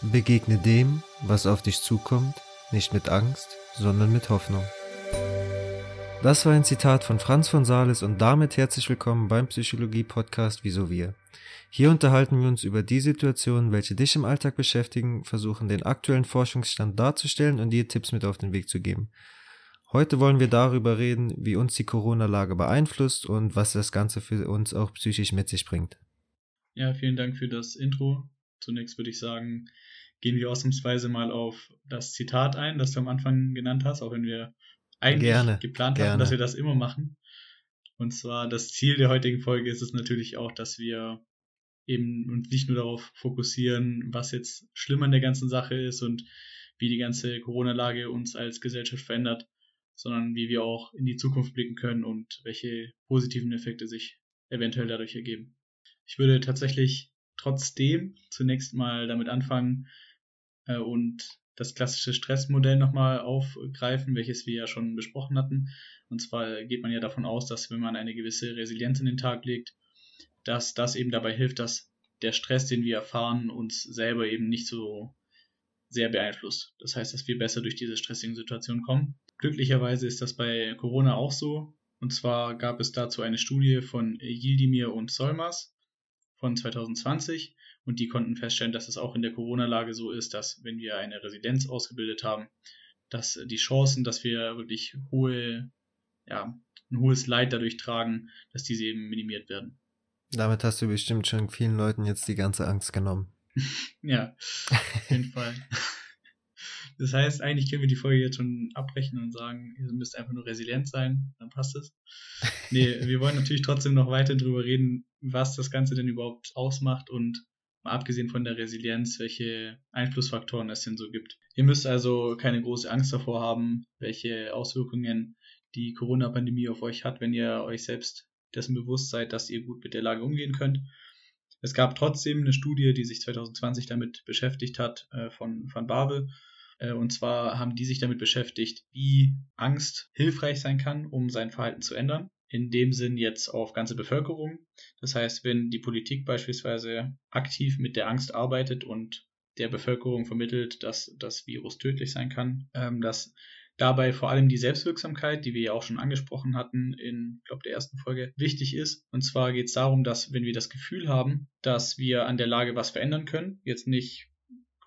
Begegne dem, was auf dich zukommt, nicht mit Angst, sondern mit Hoffnung. Das war ein Zitat von Franz von Sales und damit herzlich willkommen beim Psychologie-Podcast Wieso wir. Hier unterhalten wir uns über die Situationen, welche dich im Alltag beschäftigen, versuchen den aktuellen Forschungsstand darzustellen und dir Tipps mit auf den Weg zu geben. Heute wollen wir darüber reden, wie uns die Corona-Lage beeinflusst und was das Ganze für uns auch psychisch mit sich bringt. Ja, vielen Dank für das Intro. Zunächst würde ich sagen, gehen wir ausnahmsweise mal auf das Zitat ein, das du am Anfang genannt hast, auch wenn wir eigentlich gerne, geplant gerne. haben, dass wir das immer machen. Und zwar das Ziel der heutigen Folge ist es natürlich auch, dass wir eben uns nicht nur darauf fokussieren, was jetzt schlimm an der ganzen Sache ist und wie die ganze Corona-Lage uns als Gesellschaft verändert, sondern wie wir auch in die Zukunft blicken können und welche positiven Effekte sich eventuell dadurch ergeben. Ich würde tatsächlich trotzdem zunächst mal damit anfangen äh, und das klassische Stressmodell nochmal aufgreifen, welches wir ja schon besprochen hatten. Und zwar geht man ja davon aus, dass wenn man eine gewisse Resilienz in den Tag legt, dass das eben dabei hilft, dass der Stress, den wir erfahren, uns selber eben nicht so sehr beeinflusst. Das heißt, dass wir besser durch diese stressigen Situationen kommen. Glücklicherweise ist das bei Corona auch so. Und zwar gab es dazu eine Studie von Yildimir und Solmas von 2020 und die konnten feststellen, dass es auch in der Corona-Lage so ist, dass wenn wir eine Residenz ausgebildet haben, dass die Chancen, dass wir wirklich hohe, ja, ein hohes Leid dadurch tragen, dass diese eben minimiert werden. Damit hast du bestimmt schon vielen Leuten jetzt die ganze Angst genommen. ja, auf jeden Fall. Das heißt, eigentlich können wir die Folge jetzt schon abbrechen und sagen, ihr müsst einfach nur resilient sein, dann passt es. Nee, wir wollen natürlich trotzdem noch weiter darüber reden, was das Ganze denn überhaupt ausmacht und mal abgesehen von der Resilienz, welche Einflussfaktoren es denn so gibt. Ihr müsst also keine große Angst davor haben, welche Auswirkungen die Corona-Pandemie auf euch hat, wenn ihr euch selbst dessen bewusst seid, dass ihr gut mit der Lage umgehen könnt. Es gab trotzdem eine Studie, die sich 2020 damit beschäftigt hat, äh, von Van Babel, und zwar haben die sich damit beschäftigt, wie Angst hilfreich sein kann, um sein Verhalten zu ändern. In dem Sinn jetzt auf ganze Bevölkerung. Das heißt, wenn die Politik beispielsweise aktiv mit der Angst arbeitet und der Bevölkerung vermittelt, dass das Virus tödlich sein kann, ähm, dass dabei vor allem die Selbstwirksamkeit, die wir ja auch schon angesprochen hatten in, glaube der ersten Folge, wichtig ist. Und zwar geht es darum, dass wenn wir das Gefühl haben, dass wir an der Lage was verändern können, jetzt nicht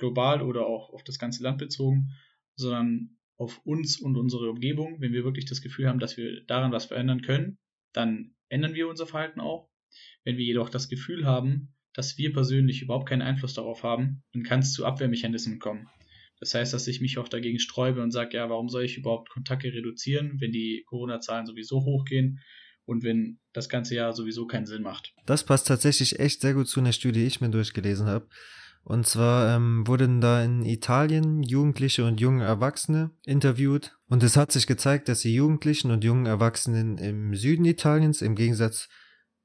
global oder auch auf das ganze Land bezogen, sondern auf uns und unsere Umgebung. Wenn wir wirklich das Gefühl haben, dass wir daran was verändern können, dann ändern wir unser Verhalten auch. Wenn wir jedoch das Gefühl haben, dass wir persönlich überhaupt keinen Einfluss darauf haben, dann kann es zu Abwehrmechanismen kommen. Das heißt, dass ich mich auch dagegen sträube und sage, ja, warum soll ich überhaupt Kontakte reduzieren, wenn die Corona-Zahlen sowieso hochgehen und wenn das ganze Jahr sowieso keinen Sinn macht. Das passt tatsächlich echt sehr gut zu einer Studie, die ich mir durchgelesen habe. Und zwar ähm, wurden da in Italien Jugendliche und junge Erwachsene interviewt. Und es hat sich gezeigt, dass die Jugendlichen und jungen Erwachsenen im Süden Italiens im Gegensatz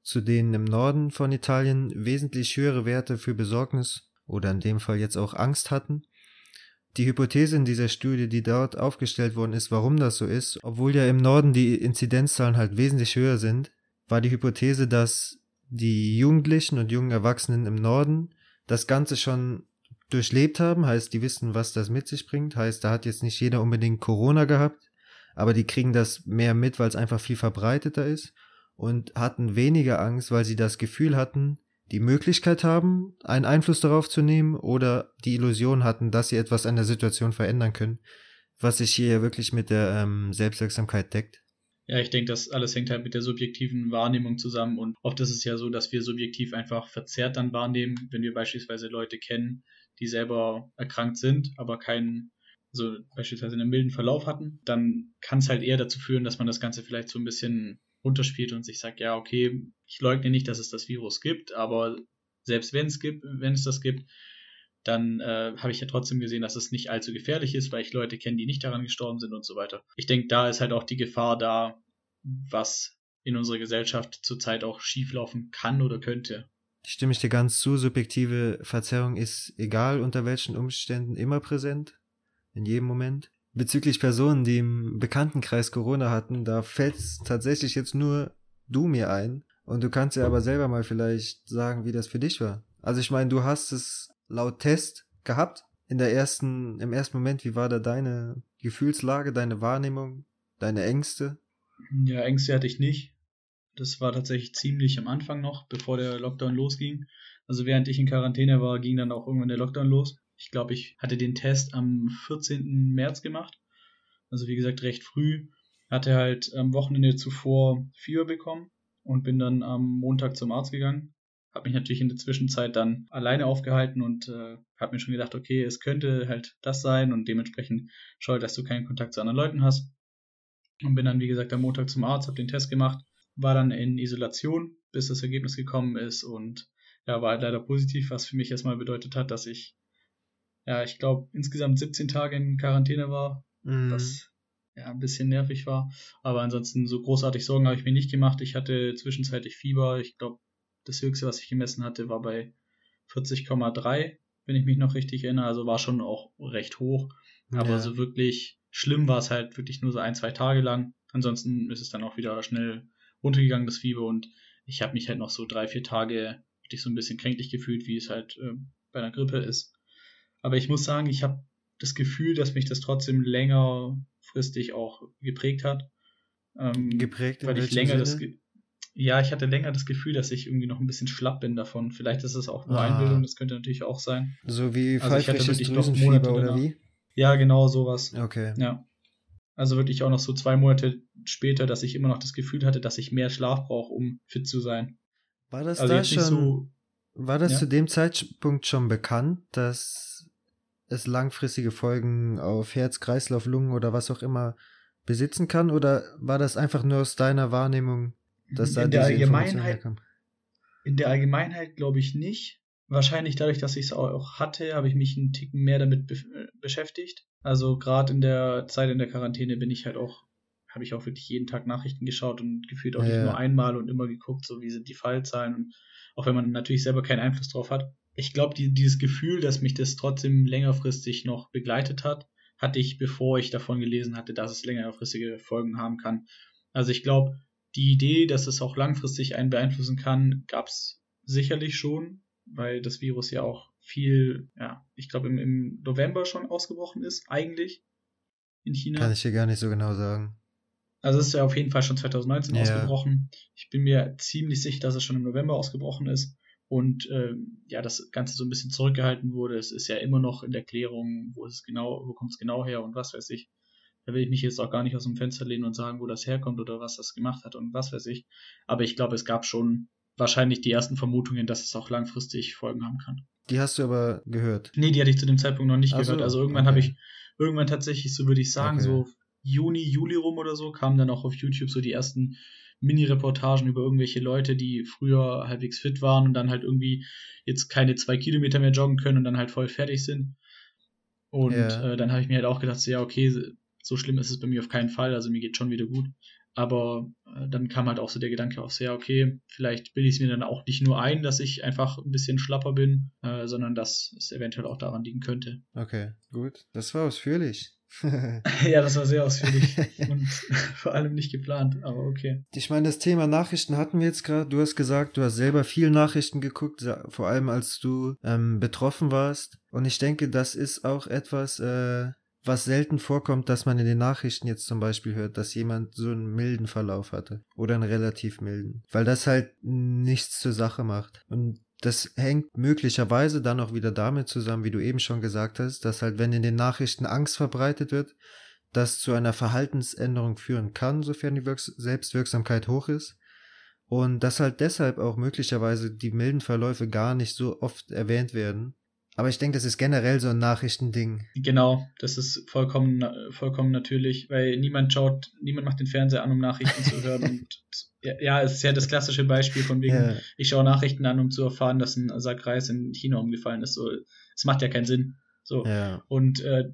zu denen im Norden von Italien wesentlich höhere Werte für Besorgnis oder in dem Fall jetzt auch Angst hatten. Die Hypothese in dieser Studie, die dort aufgestellt worden ist, warum das so ist, obwohl ja im Norden die Inzidenzzahlen halt wesentlich höher sind, war die Hypothese, dass die Jugendlichen und jungen Erwachsenen im Norden das Ganze schon durchlebt haben, heißt, die wissen, was das mit sich bringt, heißt, da hat jetzt nicht jeder unbedingt Corona gehabt, aber die kriegen das mehr mit, weil es einfach viel verbreiteter ist und hatten weniger Angst, weil sie das Gefühl hatten, die Möglichkeit haben, einen Einfluss darauf zu nehmen oder die Illusion hatten, dass sie etwas an der Situation verändern können, was sich hier wirklich mit der ähm, Selbstwirksamkeit deckt. Ja, ich denke, das alles hängt halt mit der subjektiven Wahrnehmung zusammen und oft ist es ja so, dass wir subjektiv einfach verzerrt dann wahrnehmen, wenn wir beispielsweise Leute kennen, die selber erkrankt sind, aber keinen, so beispielsweise einen milden Verlauf hatten, dann kann es halt eher dazu führen, dass man das Ganze vielleicht so ein bisschen runterspielt und sich sagt, ja, okay, ich leugne nicht, dass es das Virus gibt, aber selbst wenn es gibt, wenn es das gibt, dann äh, habe ich ja trotzdem gesehen, dass es nicht allzu gefährlich ist, weil ich Leute kenne, die nicht daran gestorben sind und so weiter. Ich denke, da ist halt auch die Gefahr da, was in unserer Gesellschaft zurzeit auch schieflaufen kann oder könnte. Stimme ich dir ganz zu, subjektive Verzerrung ist egal unter welchen Umständen immer präsent, in jedem Moment. Bezüglich Personen, die im Bekanntenkreis Corona hatten, da fällt tatsächlich jetzt nur du mir ein. Und du kannst ja aber selber mal vielleicht sagen, wie das für dich war. Also ich meine, du hast es laut Test gehabt? In der ersten, im ersten Moment, wie war da deine Gefühlslage, deine Wahrnehmung, deine Ängste? Ja, Ängste hatte ich nicht. Das war tatsächlich ziemlich am Anfang noch, bevor der Lockdown losging. Also während ich in Quarantäne war, ging dann auch irgendwann der Lockdown los. Ich glaube, ich hatte den Test am 14. März gemacht. Also wie gesagt, recht früh. Hatte halt am Wochenende zuvor Fieber bekommen und bin dann am Montag zum Arzt gegangen. Habe mich natürlich in der Zwischenzeit dann alleine aufgehalten und äh, habe mir schon gedacht, okay, es könnte halt das sein und dementsprechend schau, dass du keinen Kontakt zu anderen Leuten hast. Und bin dann, wie gesagt, am Montag zum Arzt, habe den Test gemacht, war dann in Isolation, bis das Ergebnis gekommen ist und ja, war halt leider positiv, was für mich erstmal bedeutet hat, dass ich, ja, ich glaube, insgesamt 17 Tage in Quarantäne war, mhm. was ja ein bisschen nervig war. Aber ansonsten so großartig Sorgen habe ich mir nicht gemacht. Ich hatte zwischenzeitlich Fieber. Ich glaube, das höchste, was ich gemessen hatte, war bei 40,3, wenn ich mich noch richtig erinnere. Also war schon auch recht hoch. Aber ja. so wirklich schlimm war es halt wirklich nur so ein, zwei Tage lang. Ansonsten ist es dann auch wieder schnell runtergegangen, das Fieber. Und ich habe mich halt noch so drei, vier Tage wirklich so ein bisschen kränklich gefühlt, wie es halt äh, bei einer Grippe ist. Aber ich muss sagen, ich habe das Gefühl, dass mich das trotzdem längerfristig auch geprägt hat. Ähm, geprägt, weil ich länger Sinne? das ja, ich hatte länger das Gefühl, dass ich irgendwie noch ein bisschen schlapp bin davon. Vielleicht ist es auch nur ah. Einbildung, das könnte natürlich auch sein. So wie also pfeifisches Drüsenfieber oder wie? Ja, genau sowas. Okay. Ja. Also wirklich auch noch so zwei Monate später, dass ich immer noch das Gefühl hatte, dass ich mehr Schlaf brauche, um fit zu sein. War das also da schon, so, war das ja? zu dem Zeitpunkt schon bekannt, dass es langfristige Folgen auf Herz, Kreislauf, Lungen oder was auch immer besitzen kann? Oder war das einfach nur aus deiner Wahrnehmung, dass da in diese der herkam? In der Allgemeinheit glaube ich nicht. Wahrscheinlich dadurch, dass ich es auch hatte, habe ich mich einen Ticken mehr damit be äh, beschäftigt. Also gerade in der Zeit in der Quarantäne bin ich halt auch habe ich auch wirklich jeden Tag Nachrichten geschaut und gefühlt auch ja. nicht nur einmal und immer geguckt, so wie sind die Fallzahlen und auch wenn man natürlich selber keinen Einfluss drauf hat. Ich glaube, die, dieses Gefühl, dass mich das trotzdem längerfristig noch begleitet hat, hatte ich, bevor ich davon gelesen hatte, dass es längerfristige Folgen haben kann. Also ich glaube, die Idee, dass es auch langfristig einen beeinflussen kann, gab es sicherlich schon, weil das Virus ja auch viel, ja, ich glaube im, im November schon ausgebrochen ist, eigentlich in China. Kann ich dir gar nicht so genau sagen. Also es ist ja auf jeden Fall schon 2019 ja. ausgebrochen. Ich bin mir ziemlich sicher, dass es schon im November ausgebrochen ist und ähm, ja, das Ganze so ein bisschen zurückgehalten wurde. Es ist ja immer noch in der Klärung, wo es genau, wo kommt es genau her und was weiß ich. Da will ich mich jetzt auch gar nicht aus dem Fenster lehnen und sagen, wo das herkommt oder was das gemacht hat und was weiß ich. Aber ich glaube, es gab schon wahrscheinlich die ersten Vermutungen, dass es auch langfristig Folgen haben kann. Die hast du aber gehört? Nee, die hatte ich zu dem Zeitpunkt noch nicht also, gehört. Also irgendwann okay. habe ich, irgendwann tatsächlich, so würde ich sagen, okay. so Juni, Juli rum oder so, kamen dann auch auf YouTube so die ersten Mini-Reportagen über irgendwelche Leute, die früher halbwegs fit waren und dann halt irgendwie jetzt keine zwei Kilometer mehr joggen können und dann halt voll fertig sind. Und yeah. äh, dann habe ich mir halt auch gedacht, so, ja, okay, so schlimm ist es bei mir auf keinen Fall, also mir geht schon wieder gut. Aber äh, dann kam halt auch so der Gedanke auf, so, ja, okay, vielleicht bilde ich es mir dann auch nicht nur ein, dass ich einfach ein bisschen schlapper bin, äh, sondern dass es eventuell auch daran liegen könnte. Okay, gut. Das war ausführlich. ja, das war sehr ausführlich und vor allem nicht geplant, aber okay. Ich meine, das Thema Nachrichten hatten wir jetzt gerade. Du hast gesagt, du hast selber viel Nachrichten geguckt, vor allem als du ähm, betroffen warst. Und ich denke, das ist auch etwas, äh, was selten vorkommt, dass man in den Nachrichten jetzt zum Beispiel hört, dass jemand so einen milden Verlauf hatte oder einen relativ milden, weil das halt nichts zur Sache macht. Und das hängt möglicherweise dann auch wieder damit zusammen, wie du eben schon gesagt hast, dass halt, wenn in den Nachrichten Angst verbreitet wird, das zu einer Verhaltensänderung führen kann, sofern die Wirks Selbstwirksamkeit hoch ist. Und dass halt deshalb auch möglicherweise die milden Verläufe gar nicht so oft erwähnt werden. Aber ich denke, das ist generell so ein Nachrichtending. Genau, das ist vollkommen, vollkommen natürlich, weil niemand schaut, niemand macht den Fernseher an, um Nachrichten zu hören und ja, es ist ja das klassische Beispiel von wegen, ja. ich schaue Nachrichten an, um zu erfahren, dass ein Sack Reis in China umgefallen ist. So, es macht ja keinen Sinn. So. Ja. Und äh,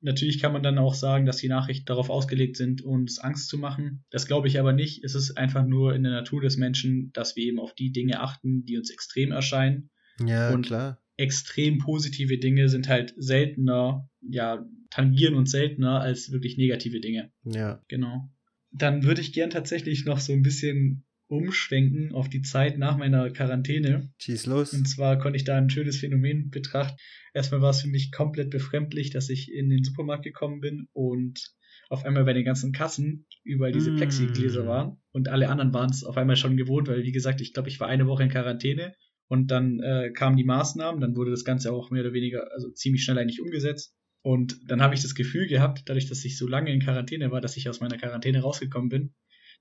natürlich kann man dann auch sagen, dass die Nachrichten darauf ausgelegt sind, uns Angst zu machen. Das glaube ich aber nicht. Es ist einfach nur in der Natur des Menschen, dass wir eben auf die Dinge achten, die uns extrem erscheinen. Ja, und klar. Extrem positive Dinge sind halt seltener, ja, tangieren uns seltener als wirklich negative Dinge. Ja. Genau dann würde ich gern tatsächlich noch so ein bisschen umschwenken auf die Zeit nach meiner Quarantäne. Schieß los. Und zwar konnte ich da ein schönes Phänomen betrachten. Erstmal war es für mich komplett befremdlich, dass ich in den Supermarkt gekommen bin und auf einmal bei den ganzen Kassen überall diese Mm. Plexigläser waren und alle anderen waren es auf einmal schon gewohnt, weil wie gesagt, ich glaube, ich war eine Woche in Quarantäne und dann äh, kamen die Maßnahmen, dann wurde das Ganze auch mehr oder weniger, also ziemlich schnell eigentlich umgesetzt. Und dann habe ich das Gefühl gehabt, dadurch, dass ich so lange in Quarantäne war, dass ich aus meiner Quarantäne rausgekommen bin,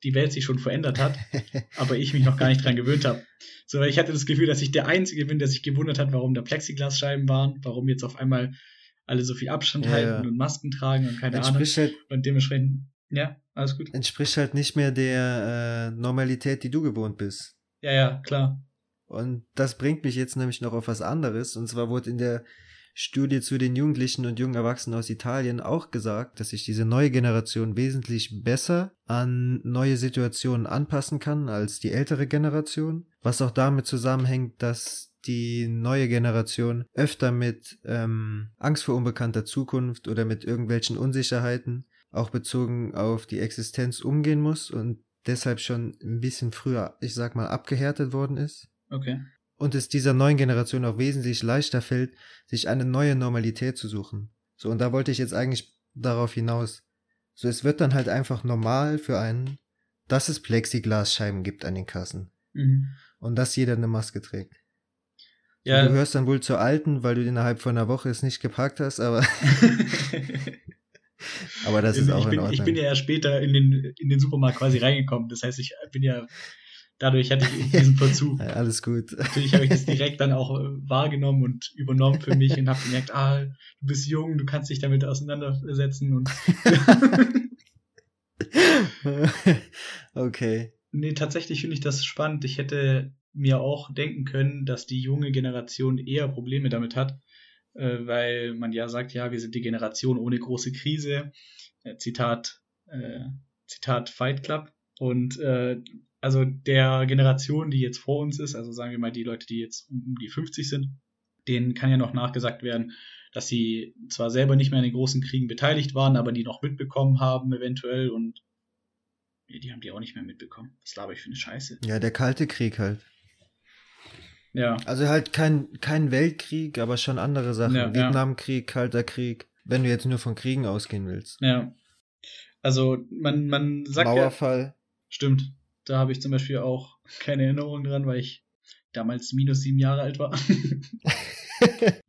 die Welt sich schon verändert hat, aber ich mich noch gar nicht dran gewöhnt habe. So, weil ich hatte das Gefühl, dass ich der Einzige bin, der sich gewundert hat, warum da Plexiglasscheiben waren, warum jetzt auf einmal alle so viel Abstand Ja, halten ja. und Masken tragen und keine Ahnung. entspricht halt, Und dementsprechend, ja, alles gut. entspricht halt nicht mehr der äh, Normalität, die du gewohnt bist. Ja, ja, klar. Und das bringt mich jetzt nämlich noch auf was anderes. Und zwar wurde in der Studie zu den Jugendlichen und jungen Erwachsenen aus Italien auch gesagt, dass sich diese neue Generation wesentlich besser an neue Situationen anpassen kann als die ältere Generation. Was auch damit zusammenhängt, dass die neue Generation öfter mit ähm, Angst vor unbekannter Zukunft oder mit irgendwelchen Unsicherheiten, auch bezogen auf die Existenz, umgehen muss und deshalb schon ein bisschen früher, ich sag mal, abgehärtet worden ist Okay. und es dieser neuen Generation auch wesentlich leichter fällt, sich eine neue Normalität zu suchen. So, und da wollte ich jetzt eigentlich darauf hinaus. So, es wird dann halt einfach normal für einen, dass es Plexiglasscheiben gibt an den Kassen Mhm. und dass jeder eine Maske trägt. Ja. Du gehörst dann wohl zur Alten, weil du innerhalb von einer Woche es nicht gepackt hast, aber, aber das ist ich, auch in bin, Ordnung. ich bin ja erst später in den, in den Supermarkt quasi reingekommen. Das heißt, ich bin ja, dadurch hatte ich diesen Verzug. Alles gut. Natürlich habe ich das direkt dann auch äh, wahrgenommen und übernommen für mich und habe gemerkt, ah, du bist jung, du kannst dich damit auseinandersetzen und okay. nee, tatsächlich finde ich das spannend. Ich hätte mir auch denken können, dass die junge Generation eher Probleme damit hat, äh, weil man ja sagt, ja, wir sind die Generation ohne große Krise. Äh, Zitat, äh, Zitat Fight Club. Und äh, also der Generation, die jetzt vor uns ist, also sagen wir mal die Leute, die jetzt um die 50 sind, denen kann ja noch nachgesagt werden, dass sie zwar selber nicht mehr an den großen Kriegen beteiligt waren, aber die noch mitbekommen haben eventuell und nee, die haben die auch nicht mehr mitbekommen. Was laber ich für eine Scheiße. Ja, der Kalte Krieg halt. Ja, Also halt kein, kein Weltkrieg, aber schon andere Sachen. Ja, ja. Vietnamkrieg, Kalter Krieg. Wenn du jetzt nur von Kriegen ausgehen willst. ja. Also man, man sagt ja, Mauerfall. stimmt, da habe ich zum Beispiel auch keine Erinnerung dran, weil ich damals minus sieben Jahre alt war.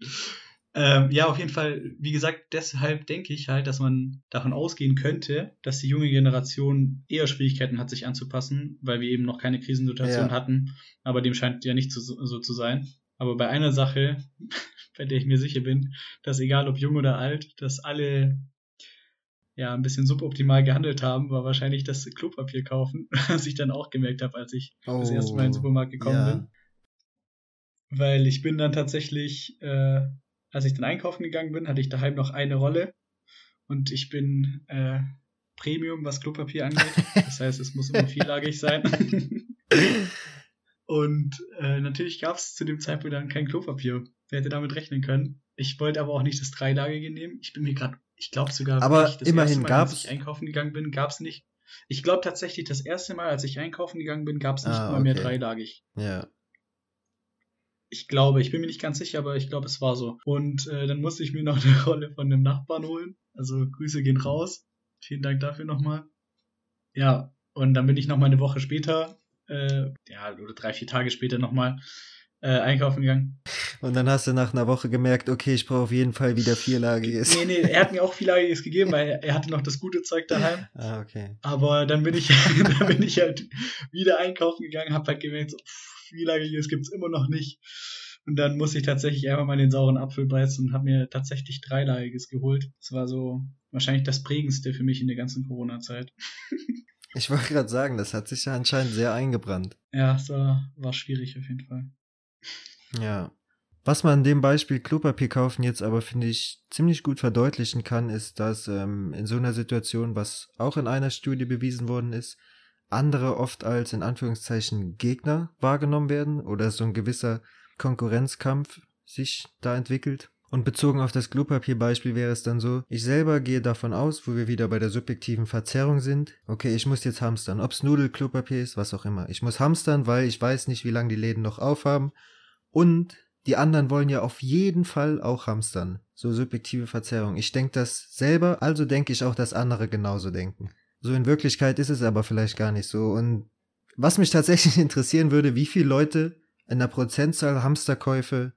Ähm, ja, auf jeden Fall, wie gesagt, deshalb denke ich halt, dass man davon ausgehen könnte, dass die junge Generation eher Schwierigkeiten hat, sich anzupassen, weil wir eben noch keine Krisensituation Ja. hatten. Aber dem scheint ja nicht so, so zu sein. Aber bei einer Sache, bei der ich mir sicher bin, dass egal ob jung oder alt, dass alle ja ein bisschen suboptimal gehandelt haben, war wahrscheinlich das Klopapier kaufen, was ich dann auch gemerkt habe, als ich das erste Mal in den Supermarkt gekommen Oh, ja. bin weil ich bin dann tatsächlich, äh, als ich dann einkaufen gegangen bin, hatte ich daheim noch eine Rolle und ich bin äh, Premium, was Klopapier angeht. Das heißt, es muss immer vierlagig sein. und äh, natürlich gab es zu dem Zeitpunkt dann kein Klopapier. Wer hätte damit rechnen können? Ich wollte aber auch nicht das dreilagige nehmen. Ich bin mir gerade, ich glaube sogar, Aber wirklich, das immerhin erste Mal, als ich einkaufen gegangen bin, gab es nicht. Ich glaube tatsächlich, das erste Mal, als ich einkaufen gegangen bin, gab es nicht Ah, mal mehr okay. dreilagig. Ja. Ich glaube, ich bin mir nicht ganz sicher, aber ich glaube, es war so. Und äh, dann musste ich mir noch eine Rolle von dem Nachbarn holen. Also Grüße gehen raus. Vielen Dank dafür nochmal. Ja, und dann bin ich nochmal eine Woche später, äh, ja, oder drei, vier Tage später nochmal äh, einkaufen gegangen. Und dann hast du nach einer Woche gemerkt, okay, ich brauche auf jeden Fall wieder vierlagiges. Nee, nee, er hat mir auch viellagiges gegeben, weil er hatte noch das gute Zeug daheim. Ah, okay. Aber dann bin ich, dann bin ich halt wieder einkaufen gegangen, hab halt gemerkt, so, pff, viellagiges gibt's immer noch nicht. Und dann musste ich tatsächlich einfach mal den sauren Apfel beißen und habe mir tatsächlich dreilagiges geholt. Das war so wahrscheinlich das prägendste für mich in der ganzen Corona-Zeit. Ich wollte gerade sagen, das hat sich ja anscheinend sehr eingebrannt. Ja, es war, war schwierig auf jeden Fall. Ja. Was man in dem Beispiel Klopapier kaufen jetzt aber, finde ich, ziemlich gut verdeutlichen kann, ist, dass ähm, in so einer Situation, was auch in einer Studie bewiesen worden ist, andere oft als in Anführungszeichen Gegner wahrgenommen werden oder so ein gewisser Konkurrenzkampf sich da entwickelt. Und bezogen auf das Klopapierbeispiel wäre es dann so, ich selber gehe davon aus, wo wir wieder bei der subjektiven Verzerrung sind, okay, ich muss jetzt hamstern, ob's Nudel, Klopapier ist, was auch immer. Ich muss hamstern, weil ich weiß nicht, wie lange die Läden noch aufhaben. Und die anderen wollen ja auf jeden Fall auch hamstern. So subjektive Verzerrung. Ich denke das selber, also denke ich auch, dass andere genauso denken. So in Wirklichkeit ist es aber vielleicht gar nicht so. Und was mich tatsächlich interessieren würde, wie viele Leute in der Prozentzahl Hamsterkäufe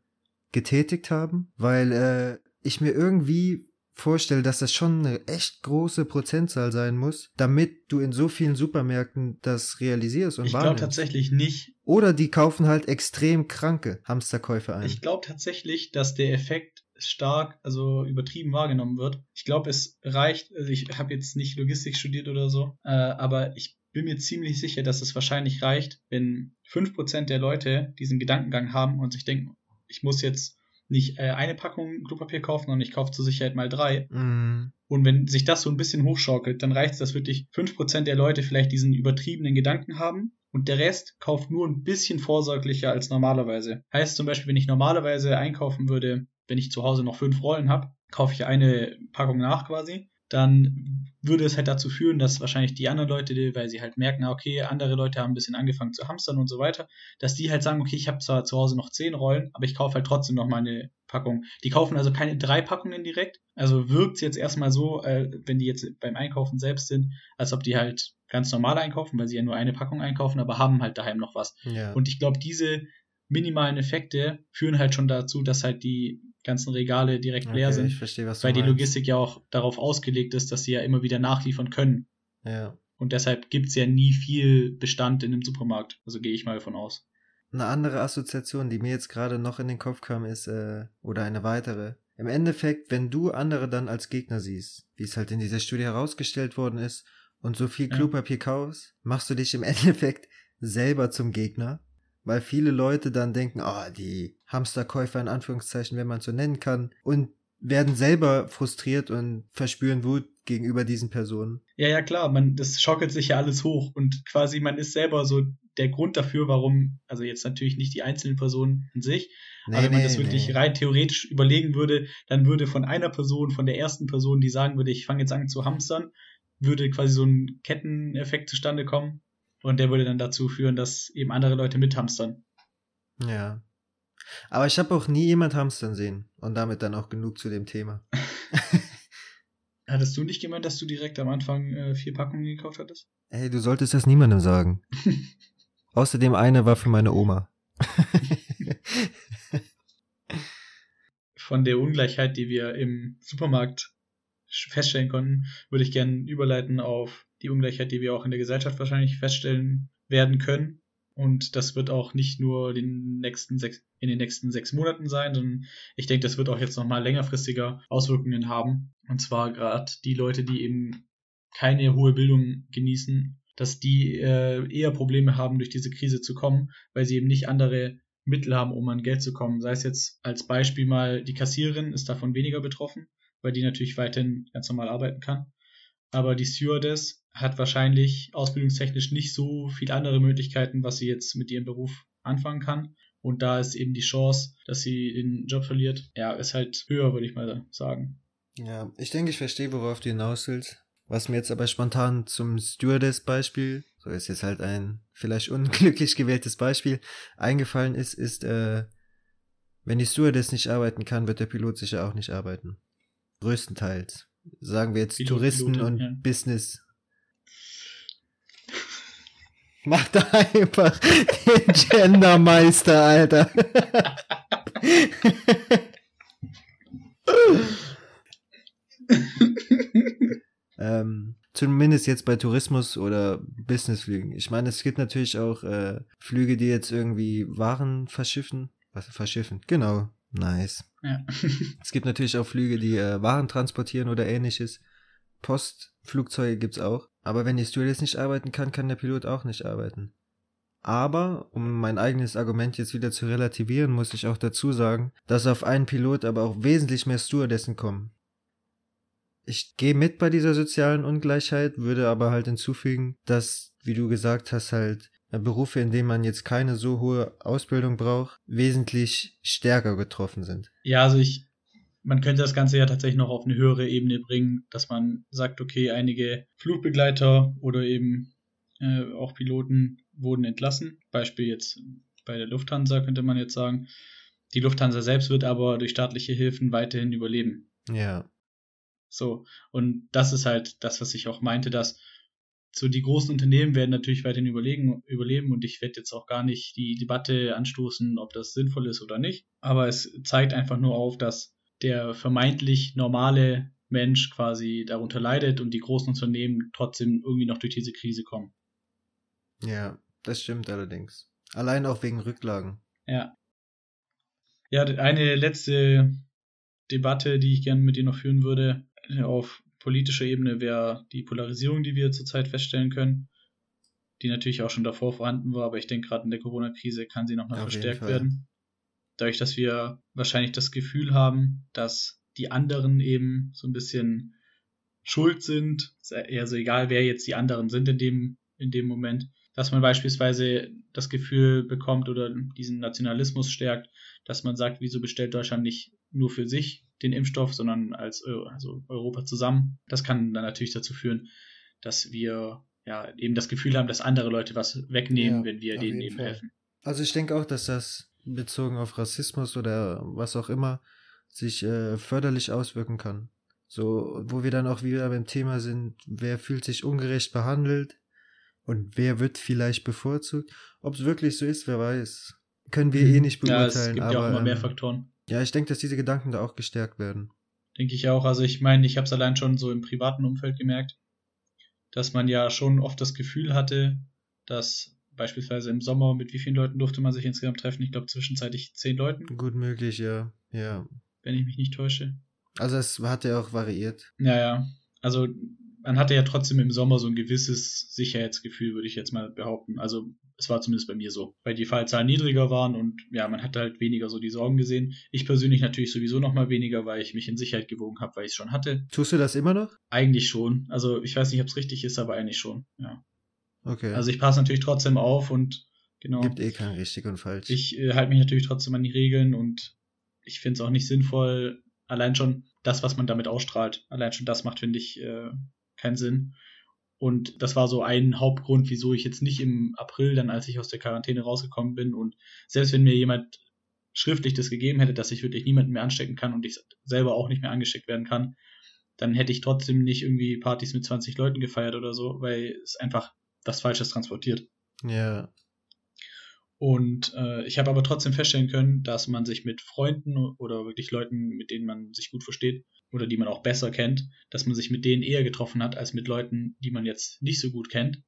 getätigt haben, weil äh, ich mir irgendwie vorstelle, dass das schon eine echt große Prozentzahl sein muss, damit du in so vielen Supermärkten das realisierst und Ich glaube tatsächlich nicht. Oder die kaufen halt extrem kranke Hamsterkäufe ein. Ich glaube tatsächlich, dass der Effekt stark, also übertrieben wahrgenommen wird. Ich glaube, es reicht, also ich habe jetzt nicht Logistik studiert oder so, äh, aber ich bin mir ziemlich sicher, dass es wahrscheinlich reicht, wenn 5% der Leute diesen Gedankengang haben und sich denken, ich muss jetzt nicht äh, eine Packung Klopapier kaufen, sondern ich kaufe zur Sicherheit mal drei. Mm, Und wenn sich das so ein bisschen hochschaukelt, dann reicht es, dass wirklich 5% der Leute vielleicht diesen übertriebenen Gedanken haben und der Rest kauft nur ein bisschen vorsorglicher als normalerweise. Heißt zum Beispiel, wenn ich normalerweise einkaufen würde, wenn ich zu Hause noch fünf Rollen habe, kaufe ich eine Packung nach quasi, dann würde es halt dazu führen, dass wahrscheinlich die anderen Leute, weil sie halt merken, ah, okay, andere Leute haben ein bisschen angefangen zu hamstern und so weiter, dass die halt sagen, okay, ich habe zwar zu Hause noch zehn Rollen, aber ich kaufe halt trotzdem noch meine Packung. Die kaufen also keine drei Packungen direkt. Also wirkt es jetzt erstmal so, äh, wenn die jetzt beim Einkaufen selbst sind, als ob die halt ganz normal einkaufen, weil sie ja nur eine Packung einkaufen, aber haben halt daheim noch was. ja. Und ich glaube, diese minimalen Effekte führen halt schon dazu, dass halt die ganzen Regale direkt leer Okay, sind, ich verstehe, was du weil die. Logistik ja auch darauf ausgelegt ist, dass sie ja immer wieder nachliefern können. Ja. Und deshalb gibt es ja nie viel Bestand in einem Supermarkt. Also gehe ich mal davon aus. Eine andere Assoziation, die mir jetzt gerade noch in den Kopf kam, ist, äh, oder eine weitere. Im Endeffekt, wenn du andere dann als Gegner siehst, wie es halt in dieser Studie herausgestellt worden ist, und so viel Ja. Klopapier kaufst, machst du dich im Endeffekt selber zum Gegner. Weil viele Leute dann denken, ah, die Hamsterkäufer in Anführungszeichen, wenn man es so nennen kann, und werden selber frustriert und verspüren Wut gegenüber diesen Personen. Ja, ja, klar, man, das schaukelt sich ja alles hoch und quasi man ist selber so der Grund dafür, warum, also jetzt natürlich nicht die einzelnen Personen an sich, aber wenn man das wirklich rein theoretisch überlegen würde, dann würde von einer Person, von der ersten Person, die sagen würde, ich fange jetzt an zu hamstern, würde quasi so ein Ketteneffekt zustande kommen und der würde dann dazu führen, dass eben andere Leute mithamstern. Ja. Aber ich habe auch nie jemand hamstern sehen. Und damit dann auch genug zu dem Thema. Hattest du nicht gemeint, dass du direkt am Anfang äh, vier Packungen gekauft hattest? Ey, du solltest das niemandem sagen. Außerdem eine war für meine Oma. Von der Ungleichheit, die wir im Supermarkt feststellen konnten, würde ich gerne überleiten auf die Ungleichheit, die wir auch in der Gesellschaft wahrscheinlich feststellen werden können. Und das wird auch nicht nur den nächsten sechs, in den nächsten sechs Monaten sein, sondern ich denke, das wird auch jetzt nochmal längerfristiger Auswirkungen haben. Und zwar gerade die Leute, die eben keine hohe Bildung genießen, dass die äh, eher Probleme haben, durch diese Krise zu kommen, weil sie eben nicht andere Mittel haben, um an Geld zu kommen. Sei es jetzt als Beispiel mal die Kassiererin ist davon weniger betroffen, weil die natürlich weiterhin ganz normal arbeiten kann. Aber die Stewardess hat wahrscheinlich ausbildungstechnisch nicht so viel andere Möglichkeiten, was sie jetzt mit ihrem Beruf anfangen kann. Und da ist eben die Chance, dass sie den Job verliert, ja, ist halt höher, würde ich mal sagen. Ja, ich denke, ich verstehe, worauf du hinaus willst. Was mir jetzt aber spontan zum Stewardess-Beispiel, so ist jetzt halt ein vielleicht unglücklich gewähltes Beispiel, eingefallen ist, ist, äh, wenn die Stewardess nicht arbeiten kann, wird der Pilot sicher auch nicht arbeiten. Größtenteils. Sagen wir jetzt Pilot, Touristen Pilotin, und ja. Business. Mach da einfach den Gendermeister, Alter. ähm, zumindest jetzt bei Tourismus oder Businessflügen. Ich meine, es gibt natürlich auch äh, Flüge, die jetzt irgendwie Waren verschiffen. Was verschiffen? Genau. Nice. Ja. Es gibt natürlich auch Flüge, die äh, Waren transportieren oder ähnliches. Postflugzeuge gibt's auch. Aber wenn die Stewardess nicht arbeiten kann, kann der Pilot auch nicht arbeiten. Aber, um mein eigenes Argument jetzt wieder zu relativieren, muss ich auch dazu sagen, dass auf einen Pilot aber auch wesentlich mehr Stewardessen kommen. Ich gehe mit bei dieser sozialen Ungleichheit, würde aber halt hinzufügen, dass, wie du gesagt hast, halt äh, Berufe, in denen man jetzt keine so hohe Ausbildung braucht, wesentlich stärker getroffen sind. Ja, also ich man könnte das Ganze ja tatsächlich noch auf eine höhere Ebene bringen, dass man sagt, okay, einige Flugbegleiter oder eben äh, auch Piloten wurden entlassen. Beispiel jetzt bei der Lufthansa könnte man jetzt sagen. Die Lufthansa selbst wird aber durch staatliche Hilfen weiterhin überleben. Ja. So, und das ist halt das, was ich auch meinte, dass so die großen Unternehmen werden natürlich weiterhin überlegen, überleben und ich werde jetzt auch gar nicht die Debatte anstoßen, ob das sinnvoll ist oder nicht. Aber es zeigt einfach nur auf, dass der vermeintlich normale Mensch quasi darunter leidet und die großen Unternehmen trotzdem irgendwie noch durch diese Krise kommen. Ja, das stimmt allerdings. Allein auch wegen Rücklagen. Ja. Ja, eine letzte Debatte, die ich gerne mit dir noch führen würde, auf politischer Ebene wäre die Polarisierung, die wir zurzeit feststellen können, die natürlich auch schon davor vorhanden war, aber ich denke, gerade in der Corona-Krise kann sie nochmal verstärkt werden. Dadurch, dass wir wahrscheinlich das Gefühl haben, dass die anderen eben so ein bisschen schuld sind, also egal wer jetzt die anderen sind in dem, in dem Moment, dass man beispielsweise das Gefühl bekommt oder diesen Nationalismus stärkt, dass man sagt, wieso bestellt Deutschland nicht nur für sich den Impfstoff, sondern als also Europa zusammen. Das kann dann natürlich dazu führen, dass wir ja eben das Gefühl haben, dass andere Leute was wegnehmen, ja, wenn wir denen eben Fall. helfen. Also ich denke auch, dass das bezogen auf Rassismus oder was auch immer sich äh, förderlich auswirken kann. So, wo wir dann auch wieder beim Thema sind, wer fühlt sich ungerecht behandelt und wer wird vielleicht bevorzugt. Ob es wirklich so ist, wer weiß. Können wir eh mhm. nicht beurteilen. Ja, es gibt aber, ja auch immer mehr ähm, Faktoren. Ja, ich denke, dass diese Gedanken da auch gestärkt werden. Denke ich auch. Also ich meine, ich habe es allein schon so im privaten Umfeld gemerkt, dass man ja schon oft das Gefühl hatte, dass beispielsweise im Sommer mit wie vielen Leuten durfte man sich insgesamt treffen? Ich glaube zwischenzeitlich zehn Leuten. Gut möglich, ja. Ja. Wenn ich mich nicht täusche. Also es hat ja auch variiert. Ja, ja. Also man hatte ja trotzdem im Sommer so ein gewisses Sicherheitsgefühl, würde ich jetzt mal behaupten. Also es war zumindest bei mir so, weil die Fallzahlen niedriger waren und ja, man hatte halt weniger so die Sorgen gesehen. Ich persönlich natürlich sowieso noch mal weniger, weil ich mich in Sicherheit gewogen habe, weil ich es schon hatte. Tust du das immer noch? Eigentlich schon. Also ich weiß nicht, ob es richtig ist, aber eigentlich schon, ja. Okay. Also ich passe natürlich trotzdem auf und genau. Gibt eh kein richtig und falsch. Ich äh, halte mich natürlich trotzdem an die Regeln und ich finde es auch nicht sinnvoll, allein schon das, was man damit ausstrahlt, allein schon das macht, finde ich, äh, keinen Sinn. Und das war so ein Hauptgrund, wieso ich jetzt nicht im April, dann als ich aus der Quarantäne rausgekommen bin und selbst wenn mir jemand schriftlich das gegeben hätte, dass ich wirklich niemanden mehr anstecken kann und ich selber auch nicht mehr angesteckt werden kann, dann hätte ich trotzdem nicht irgendwie Partys mit 20 Leuten gefeiert oder so, weil es einfach das Falsches transportiert. Ja. Und äh, ich habe aber trotzdem feststellen können, dass man sich mit Freunden oder wirklich Leuten, mit denen man sich gut versteht, oder die man auch besser kennt, dass man sich mit denen eher getroffen hat, als mit Leuten, die man jetzt nicht so gut kennt.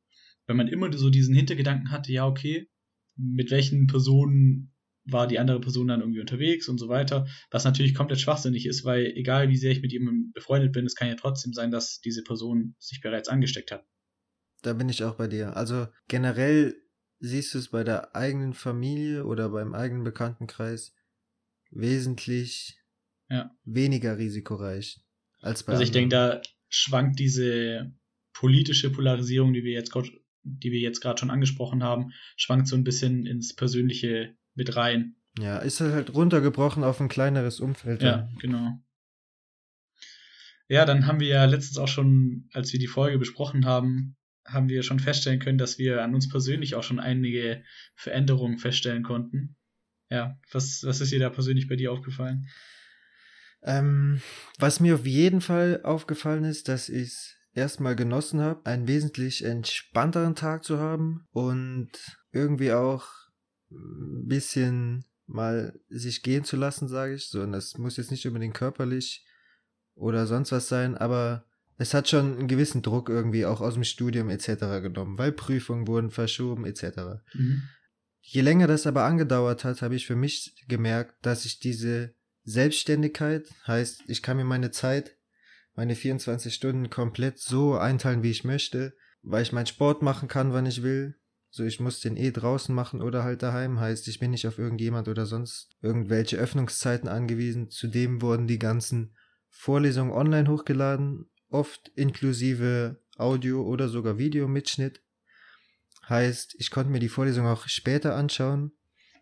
Wenn man immer so diesen Hintergedanken hatte, ja, okay, mit welchen Personen war die andere Person dann irgendwie unterwegs und so weiter, was natürlich komplett schwachsinnig ist, weil egal wie sehr ich mit jemandem befreundet bin, es kann ja trotzdem sein, dass diese Person sich bereits angesteckt hat. Da bin ich auch bei dir. Also generell siehst du es bei der eigenen Familie oder beim eigenen Bekanntenkreis wesentlich ja. weniger risikoreich als bei Also ich denke, da schwankt diese politische Polarisierung, die wir jetzt die wir jetzt gerade schon angesprochen haben, schwankt so ein bisschen ins Persönliche mit rein. Ja, ist halt runtergebrochen auf ein kleineres Umfeld. Ja, genau. Ja, dann haben wir ja letztens auch schon, als wir die Folge besprochen haben, haben wir schon feststellen können, dass wir an uns persönlich auch schon einige Veränderungen feststellen konnten. Ja, was, was ist dir da persönlich bei dir aufgefallen? Ähm, was mir auf jeden Fall aufgallen ist, dass ich erstmal genossen habe, einen wesentlich entspannteren Tag zu haben und irgendwie auch ein bisschen mal sich gehen zu lassen, sage ich. So, und das muss jetzt nicht unbedingt körperlich oder sonst was sein, aber es hat schon einen gewissen Druck irgendwie auch aus dem Studium etc. genommen, weil Prüfungen wurden verschoben etc. Mhm. Je länger das aber angedauert hat, habe ich für mich gemerkt, dass ich diese Selbstständigkeit heißt, ich kann mir meine Zeit, meine 24 Stunden komplett so einteilen, wie ich möchte, weil ich meinen Sport machen kann, wann ich will. So, ich muss den eh draußen machen oder halt daheim. Heißt, ich bin nicht auf irgendjemand oder sonst irgendwelche Öffnungszeiten angewiesen. Zudem wurden die ganzen Vorlesungen online hochgeladen, oft inklusive Audio oder sogar Videomitschnitt. Heißt, ich konnte mir die Vorlesung auch später anschauen.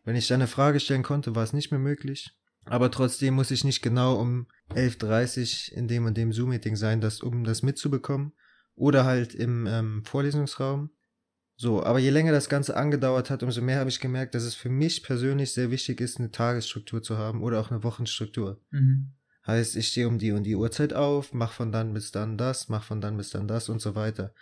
Wenn ich dann eine Frage stellen konnte, war es nicht mehr möglich. Aber trotzdem muss ich nicht genau um 11.30 Uhr in dem und dem Zoom-Meeting sein, das, um das mitzubekommen. Oder halt im ähm, Vorlesungsraum. So, aber je länger das Ganze angedauert hat, umso mehr habe ich gemerkt, dass es für mich persönlich sehr wichtig ist, eine Tagesstruktur zu haben oder auch eine Wochenstruktur. Mhm. Heißt, ich stehe um die und die Uhrzeit auf, mach von dann bis dann das, mach von dann bis dann das und so weiter.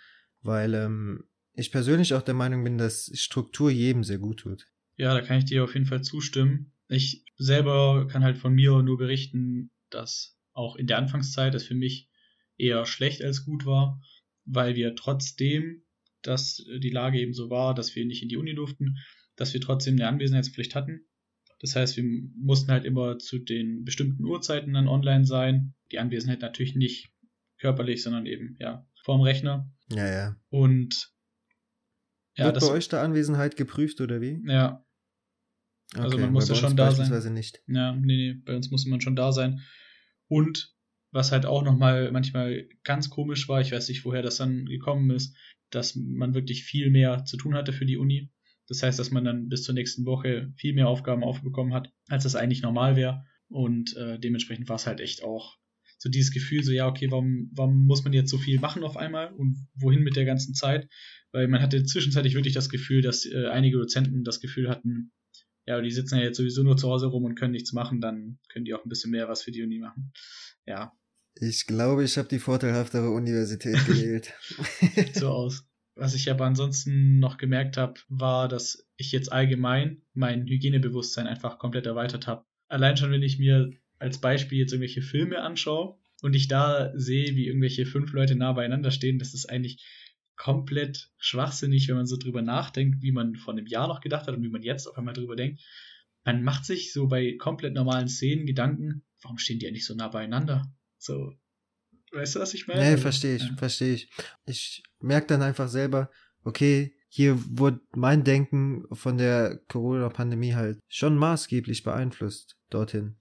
Weil ähm, ich persönlich auch der Meinung bin, dass Struktur jedem sehr gut tut. Ja, da kann ich dir auf jeden Fall zustimmen. Ich selber kann halt von mir nur berichten, dass auch in der Anfangszeit es für mich eher schlecht als gut war, weil wir trotzdem, dass die Lage eben so war, dass wir nicht in die Uni durften, dass wir trotzdem eine Anwesenheitspflicht hatten. Das heißt, wir mussten halt immer zu den bestimmten Uhrzeiten dann online sein. Die Anwesenheit natürlich nicht körperlich, sondern eben ja vorm Rechner. Ja, ja. Und ja, Wird das, bei euch der Anwesenheit geprüft oder wie? Ja. Also okay, man musste schon da sein. nicht. Ja, nee, nee, bei uns musste man schon da sein. Und was halt auch nochmal manchmal ganz komisch war, ich weiß nicht, woher das dann gekommen ist, dass man wirklich viel mehr zu tun hatte für die Uni. Das heißt, dass man dann bis zur nächsten Woche viel mehr Aufgaben aufbekommen hat, als das eigentlich normal wäre. Und äh, dementsprechend war es halt echt auch so dieses Gefühl, so ja, okay, warum, warum muss man jetzt so viel machen auf einmal und wohin mit der ganzen Zeit? Weil man hatte zwischenzeitlich wirklich das Gefühl, dass äh, einige Dozenten das Gefühl hatten, ja, die sitzen ja jetzt sowieso nur zu Hause rum und können nichts machen, dann können die auch ein bisschen mehr was für die Uni machen. Ja. Ich glaube, ich habe die vorteilhaftere Universität gewählt. Sieht so aus. Was ich aber ansonsten noch gemerkt habe, war, dass ich jetzt allgemein mein Hygienebewusstsein einfach komplett erweitert habe. Allein schon, wenn ich mir als Beispiel jetzt irgendwelche Filme anschaue und ich da sehe, wie irgendwelche fünf Leute nah beieinander stehen, das ist eigentlich komplett schwachsinnig, wenn man so drüber nachdenkt, wie man vor einem Jahr noch gedacht hat und wie man jetzt auf einmal drüber denkt. Man macht sich so bei komplett normalen Szenen Gedanken, warum stehen die eigentlich so nah beieinander? So, weißt du, was ich meine? Nee, verstehe ich, ja. verstehe ich. Ich merke dann einfach selber, okay, hier wurde mein Denken von der Corona-Pandemie halt schon maßgeblich beeinflusst dorthin.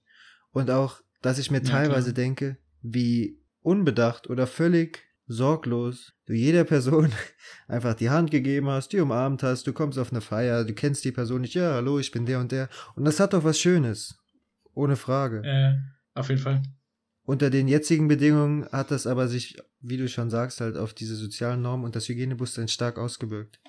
Und auch, dass ich mir ja, teilweise klar. denke, wie unbedacht oder völlig sorglos du jeder Person einfach die Hand gegeben hast, die umarmt hast, du kommst auf eine Feier, du kennst die Person nicht, ja, hallo, ich bin der und der. Und das hat doch was Schönes. Ohne Frage. Äh, auf jeden Fall. Unter den jetzigen Bedingungen hat das aber sich, wie du schon sagst, halt auf diese sozialen Normen und das Hygienebewusstsein stark ausgewirkt.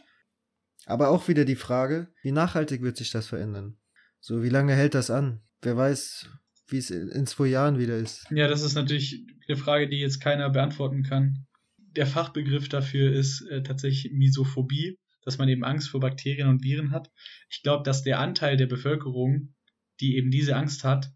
Aber auch wieder die Frage, wie nachhaltig wird sich das verändern? So, wie lange hält das an? Wer weiß, wie es in zwei Jahren wieder ist. Ja, das ist natürlich eine Frage, die jetzt keiner beantworten kann. Der Fachbegriff dafür ist äh, tatsächlich Misophobie, dass man eben Angst vor Bakterien und Viren hat. Ich glaube, dass der Anteil der Bevölkerung, die eben diese Angst hat,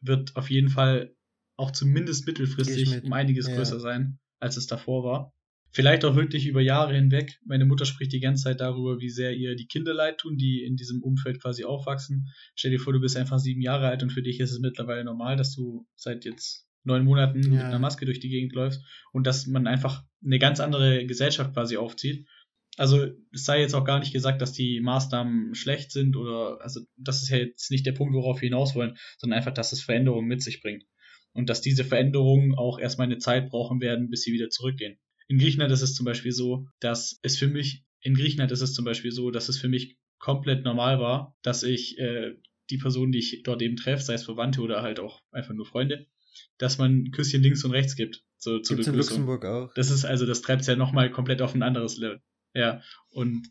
wird auf jeden Fall auch zumindest mittelfristig um einiges ja. größer sein, als es davor war. Vielleicht auch wirklich über Jahre hinweg. Meine Mutter spricht die ganze Zeit darüber, wie sehr ihr die Kinder leid tun, die in diesem Umfeld quasi aufwachsen. Stell dir vor, du bist einfach sieben Jahre alt und für dich ist es mittlerweile normal, dass du seit jetzt neun Monaten ja. mit einer Maske durch die Gegend läufst und dass man einfach eine ganz andere Gesellschaft quasi aufzieht. Also es sei jetzt auch gar nicht gesagt, dass die Maßnahmen schlecht sind oder also das ist ja jetzt nicht der Punkt, worauf wir hinaus wollen, sondern einfach, dass es Veränderungen mit sich bringt. Und dass diese Veränderungen auch erstmal eine Zeit brauchen werden, bis sie wieder zurückgehen. In Griechenland ist es zum Beispiel so, dass es für mich, in Griechenland ist es zum Beispiel so, dass es für mich komplett normal war, dass ich äh, die Personen, die ich dort eben treffe, sei es Verwandte oder halt auch einfach nur Freunde, dass man Küsschen links und rechts gibt. So, zur Gibt's in Luxemburg auch. Das ist also, das treibt es ja nochmal komplett auf ein anderes Level. Ja. Und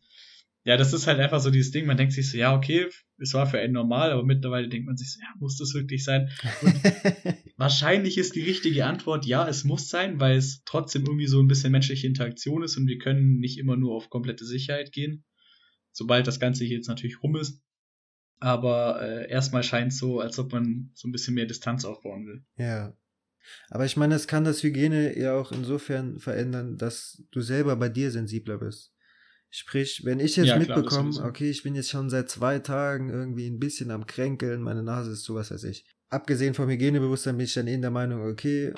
ja, das ist halt einfach so dieses Ding, man denkt sich so, ja, okay, es war für einen normal, aber mittlerweile denkt man sich so, ja, muss das wirklich sein? Und wahrscheinlich ist die richtige Antwort, ja, es muss sein, weil es trotzdem irgendwie so ein bisschen menschliche Interaktion ist und wir können nicht immer nur auf komplette Sicherheit gehen, sobald das Ganze hier jetzt natürlich rum ist. Aber äh, erstmal scheint es so, als ob man so ein bisschen mehr Distanz aufbauen will. Ja. Aber ich meine, es kann das Hygiene ja auch insofern verändern, dass du selber bei dir sensibler bist. Sprich, wenn ich jetzt ja, mitbekomme, klar, okay, ich bin jetzt schon seit zwei Tagen irgendwie ein bisschen am Kränkeln, meine Nase ist so, was weiß ich. Abgesehen vom Hygienebewusstsein bin ich dann in der Meinung, okay,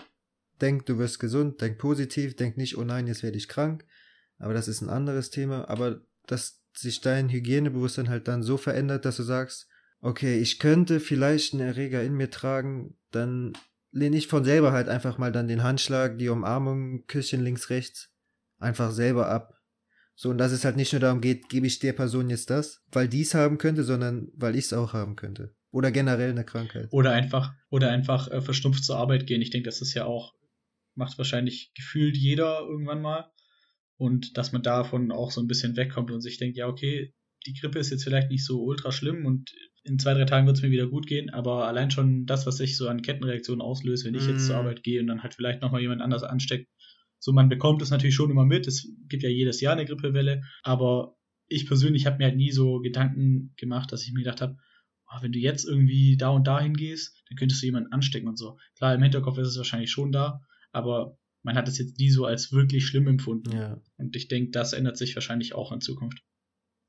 denk, du wirst gesund, denk positiv, denk nicht, oh nein, jetzt werde ich krank. Aber das ist ein anderes Thema. Aber dass sich dein Hygienebewusstsein halt dann so verändert, dass du sagst, okay, ich könnte vielleicht einen Erreger in mir tragen, dann lehne ich von selber halt einfach mal dann den Handschlag, die Umarmung, Küsschen links, rechts, einfach selber ab so, und dass es halt nicht nur darum geht, gebe ich der Person jetzt das, weil die es haben könnte, sondern weil ich es auch haben könnte. Oder generell eine Krankheit. Oder einfach, oder einfach äh, verschnupft zur Arbeit gehen. Ich denke, das ist ja auch, macht wahrscheinlich gefühlt jeder irgendwann mal. Und dass man davon auch so ein bisschen wegkommt und sich denkt, ja, okay, die Grippe ist jetzt vielleicht nicht so ultra schlimm und in zwei, drei Tagen wird es mir wieder gut gehen, aber allein schon das, was sich so an Kettenreaktionen auslöst, wenn ich mm. jetzt zur mhm. Arbeit gehe und dann halt vielleicht nochmal jemand anders ansteckt, so man bekommt es natürlich schon immer mit, es gibt ja jedes Jahr eine Grippewelle, aber ich persönlich habe mir halt nie so Gedanken gemacht, dass ich mir gedacht habe, oh, wenn du jetzt irgendwie da und da hingehst, dann könntest du jemanden anstecken und so. Klar, im Hinterkopf ist es wahrscheinlich schon da, aber man hat es jetzt nie so als wirklich schlimm empfunden. Ja. Und ich denke, das ändert sich wahrscheinlich auch in Zukunft.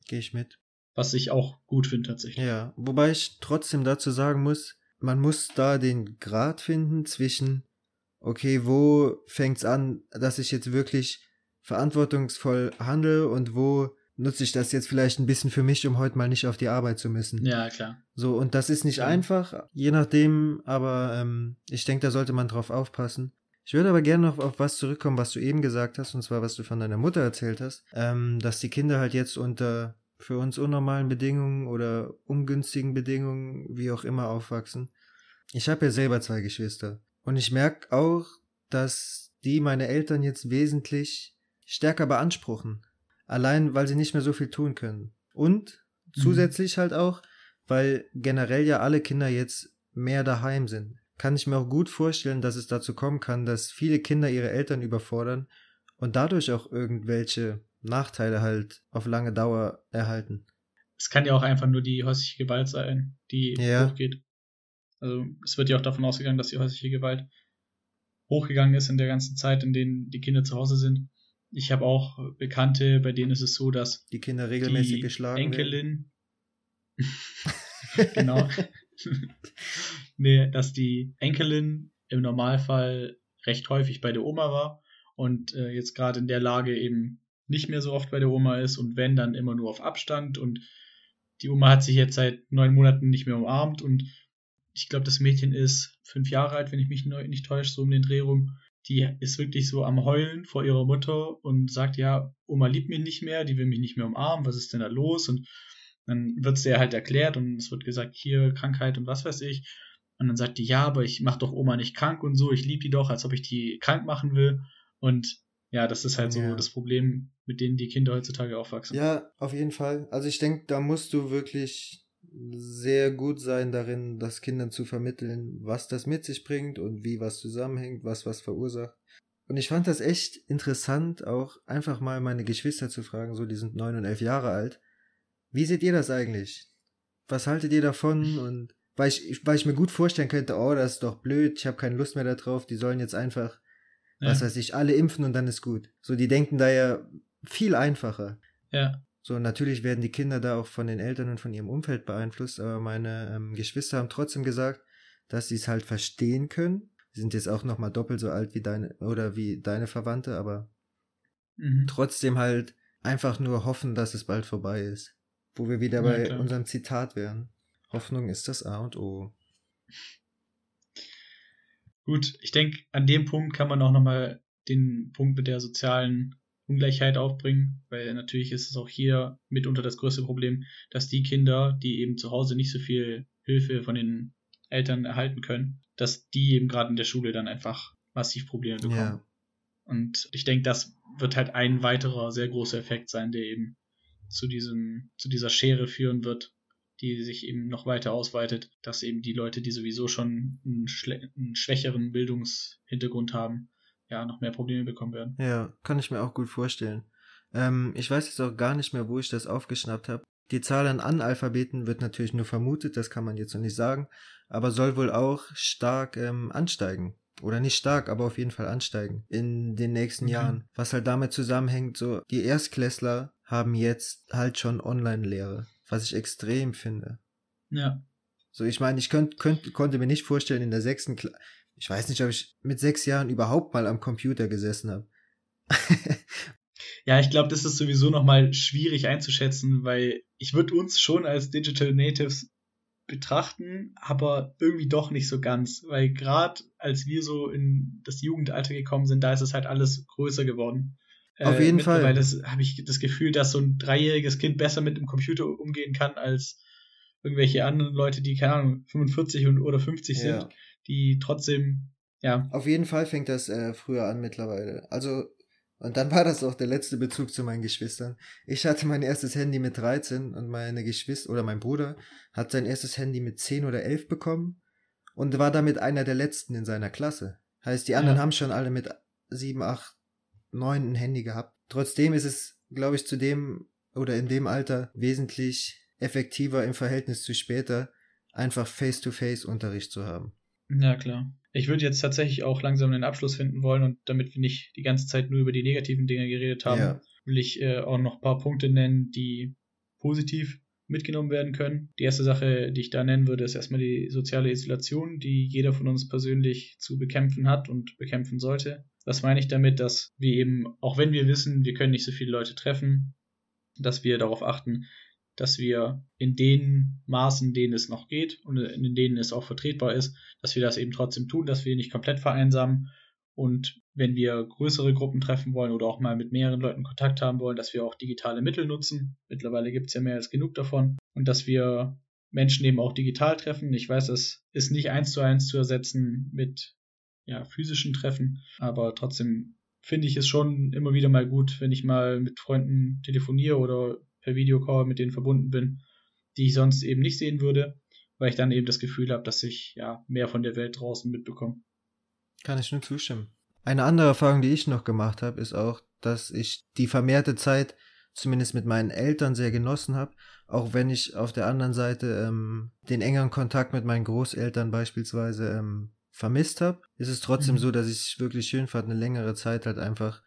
Gehe ich mit. Was ich auch gut finde tatsächlich. Ja, wobei ich trotzdem dazu sagen muss, man muss da den Grad finden zwischen, okay, wo fängt's an, dass ich jetzt wirklich verantwortungsvoll handle und wo nutze ich das jetzt vielleicht ein bisschen für mich, um heute mal nicht auf die Arbeit zu müssen. Ja, klar. So, und das ist nicht ja. einfach, je nachdem, aber ähm, ich denke, da sollte man drauf aufpassen. Ich würde aber gerne noch auf was zurückkommen, was du eben gesagt hast, und zwar was du von deiner Mutter erzählt hast, ähm, dass die Kinder halt jetzt unter für uns unnormalen Bedingungen oder ungünstigen Bedingungen, wie auch immer, aufwachsen. Ich habe ja selber zwei Geschwister und ich merke auch, dass die meine Eltern jetzt wesentlich stärker beanspruchen, allein weil sie nicht mehr so viel tun können. Und mhm. zusätzlich halt auch, weil generell ja alle Kinder jetzt mehr daheim sind kann ich mir auch gut vorstellen, dass es dazu kommen kann, dass viele Kinder ihre Eltern überfordern und dadurch auch irgendwelche Nachteile halt auf lange Dauer erhalten. Es kann ja auch einfach nur die häusliche Gewalt sein, die ja. hochgeht. Also es wird ja auch davon ausgegangen, dass die häusliche Gewalt hochgegangen ist in der ganzen Zeit, in denen die Kinder zu Hause sind. Ich habe auch Bekannte, bei denen ist es so, dass die Kinder regelmäßig die geschlagen Enkelin genau. Nee, dass die Enkelin im Normalfall recht häufig bei der Oma war und äh, jetzt gerade in der Lage eben nicht mehr so oft bei der Oma ist und wenn, dann immer nur auf Abstand. Und die Oma hat sich jetzt seit neun Monaten nicht mehr umarmt und ich glaube, das Mädchen ist fünf Jahre alt, wenn ich mich nicht täusche, so um den Dreh rum. Die ist wirklich so am Heulen vor ihrer Mutter und sagt, ja, Oma liebt mich nicht mehr, die will mich nicht mehr umarmen, was ist denn da los? Und dann wird es ihr halt erklärt und es wird gesagt, hier Krankheit und was weiß ich. Und dann sagt die, ja, aber ich mach doch Oma nicht krank und so, ich liebe die doch, als ob ich die krank machen will. Und ja, das ist halt so das Problem, mit denen die Kinder heutzutage aufwachsen. Ja, auf jeden Fall. Also ich denke, da musst du wirklich sehr gut sein darin, das Kindern zu vermitteln, was das mit sich bringt und wie was zusammenhängt, was was verursacht. Und ich fand das echt interessant, auch einfach mal meine Geschwister zu fragen, so die sind neun und elf Jahre alt, wie seht ihr das eigentlich? Was haltet ihr davon? Und weil ich, weil ich mir gut vorstellen könnte, oh, das ist doch blöd, ich habe keine Lust mehr darauf, die sollen jetzt einfach, ja. was weiß ich, alle impfen und dann ist gut. So, die denken da ja viel einfacher. Ja. So, natürlich werden die Kinder da auch von den Eltern und von ihrem Umfeld beeinflusst, aber meine ähm, Geschwister haben trotzdem gesagt, dass sie es halt verstehen können. Sie sind jetzt auch nochmal doppelt so alt wie deine oder wie deine Verwandte, aber mhm. trotzdem halt einfach nur hoffen, dass es bald vorbei ist. Wo wir wieder bei ja, unserem Zitat wären. Hoffnung ist das A und O. Gut, ich denke, an dem Punkt kann man auch nochmal den Punkt mit der sozialen Ungleichheit aufbringen, weil natürlich ist es auch hier mitunter das größte Problem, dass die Kinder, die eben zu Hause nicht so viel Hilfe von den Eltern erhalten können, dass die eben gerade in der Schule dann einfach massiv Probleme bekommen. Ja. Und ich denke, das wird halt ein weiterer sehr großer Effekt sein, der eben zu diesem, zu dieser Schere führen wird, die sich eben noch weiter ausweitet, dass eben die Leute, die sowieso schon einen, einen schwächeren Bildungshintergrund haben, ja, noch mehr Probleme bekommen werden. Ja, kann ich mir auch gut vorstellen. Ähm, ich weiß jetzt auch gar nicht mehr, wo ich das aufgeschnappt habe. Die Zahl an Analphabeten wird natürlich nur vermutet, das kann man jetzt noch nicht sagen, aber soll wohl auch stark ähm, ansteigen. Oder nicht stark, aber auf jeden Fall ansteigen in den nächsten mhm. Jahren. Was halt damit zusammenhängt, so die Erstklässler haben jetzt halt schon Online-Lehre, was ich extrem finde. Ja. So, ich meine, ich könnt, könnt, konnte mir nicht vorstellen, in der sechsten Klasse, ich weiß nicht, ob ich mit sechs Jahren überhaupt mal am Computer gesessen habe. ja, ich glaube, das ist sowieso nochmal schwierig einzuschätzen, weil ich würde uns schon als Digital Natives betrachten, aber irgendwie doch nicht so ganz, weil gerade als wir so in das Jugendalter gekommen sind, da ist es halt alles größer geworden. Auf jeden äh, Fall. Weil das habe ich das Gefühl, dass so ein dreijähriges Kind besser mit dem Computer umgehen kann als irgendwelche anderen Leute, die, keine Ahnung, 45 und, oder 50 sind, ja. Die trotzdem, ja. Auf jeden Fall fängt das äh, früher an mittlerweile. Also, und dann war das auch der letzte Bezug zu meinen Geschwistern. Ich hatte mein erstes Handy mit 13 und meine Geschwister oder mein Bruder hat sein erstes Handy mit 10 oder 11 bekommen und war damit einer der letzten in seiner Klasse. Heißt, die anderen ja. haben schon alle mit 7, 8, 9 ein Handy gehabt. Trotzdem ist es, glaube ich, zu dem oder in dem Alter wesentlich effektiver im Verhältnis zu später, einfach Face-to-Face-Unterricht zu haben. Ja, klar. Ich würde jetzt tatsächlich auch langsam einen Abschluss finden wollen und damit wir nicht die ganze Zeit nur über die negativen Dinge geredet haben, ja. will ich äh, auch noch ein paar Punkte nennen, die positiv mitgenommen werden können. Die erste Sache, die ich da nennen würde, ist erstmal die soziale Isolation, die jeder von uns persönlich zu bekämpfen hat und bekämpfen sollte. Was meine ich damit, dass wir eben, auch wenn wir wissen, wir können nicht so viele Leute treffen, dass wir darauf achten, dass wir in den Maßen, denen es noch geht und in denen es auch vertretbar ist, dass wir das eben trotzdem tun, dass wir nicht komplett vereinsamen und wenn wir größere Gruppen treffen wollen oder auch mal mit mehreren Leuten Kontakt haben wollen, dass wir auch digitale Mittel nutzen. Mittlerweile gibt es ja mehr als genug davon und dass wir Menschen eben auch digital treffen. Ich weiß, es ist nicht eins zu eins zu ersetzen mit ja, physischen Treffen, aber trotzdem finde ich es schon immer wieder mal gut, wenn ich mal mit Freunden telefoniere oder per Videocall mit denen verbunden bin, die ich sonst eben nicht sehen würde, weil ich dann eben das Gefühl habe, dass ich ja mehr von der Welt draußen mitbekomme. Kann ich nur zustimmen. Eine andere Erfahrung, die ich noch gemacht habe, ist auch, dass ich die vermehrte Zeit zumindest mit meinen Eltern sehr genossen habe, auch wenn ich auf der anderen Seite ähm, den engeren Kontakt mit meinen Großeltern beispielsweise ähm, vermisst habe, ist es trotzdem mhm. so, dass ich es wirklich schön fand, eine längere Zeit halt einfach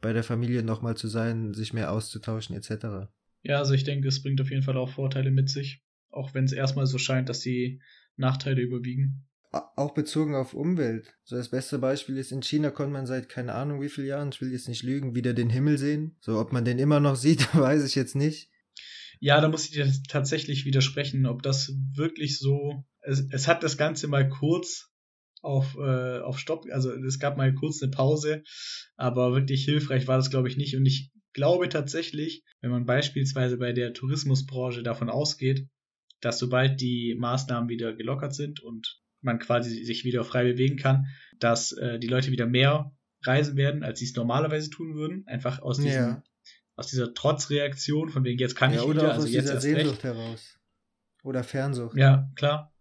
bei der Familie nochmal zu sein, sich mehr auszutauschen etc. Ja, also ich denke, es bringt auf jeden Fall auch Vorteile mit sich, auch wenn es erstmal so scheint, dass die Nachteile überwiegen. Auch bezogen auf Umwelt. So das beste Beispiel ist, in China konnte man seit keine Ahnung wie vielen Jahren, ich will jetzt nicht lügen, wieder den Himmel sehen. So, ob man den immer noch sieht, weiß ich jetzt nicht. Ja, da muss ich dir tatsächlich widersprechen, ob das wirklich so. Es, es hat das Ganze mal kurz auf, äh, auf Stopp, also es gab mal kurz eine Pause, aber wirklich hilfreich war das, glaube ich, nicht. Und ich glaube tatsächlich, wenn man beispielsweise bei der Tourismusbranche davon ausgeht, dass sobald die Maßnahmen wieder gelockert sind und man quasi sich wieder frei bewegen kann, dass äh, die Leute wieder mehr reisen werden, als sie es normalerweise tun würden. Einfach aus diesem, ja. aus dieser Trotzreaktion, von wegen jetzt kann ja, ich oder wieder, also aus jetzt dieser Sehnsucht heraus. Oder Fernsucht. Ja, klar.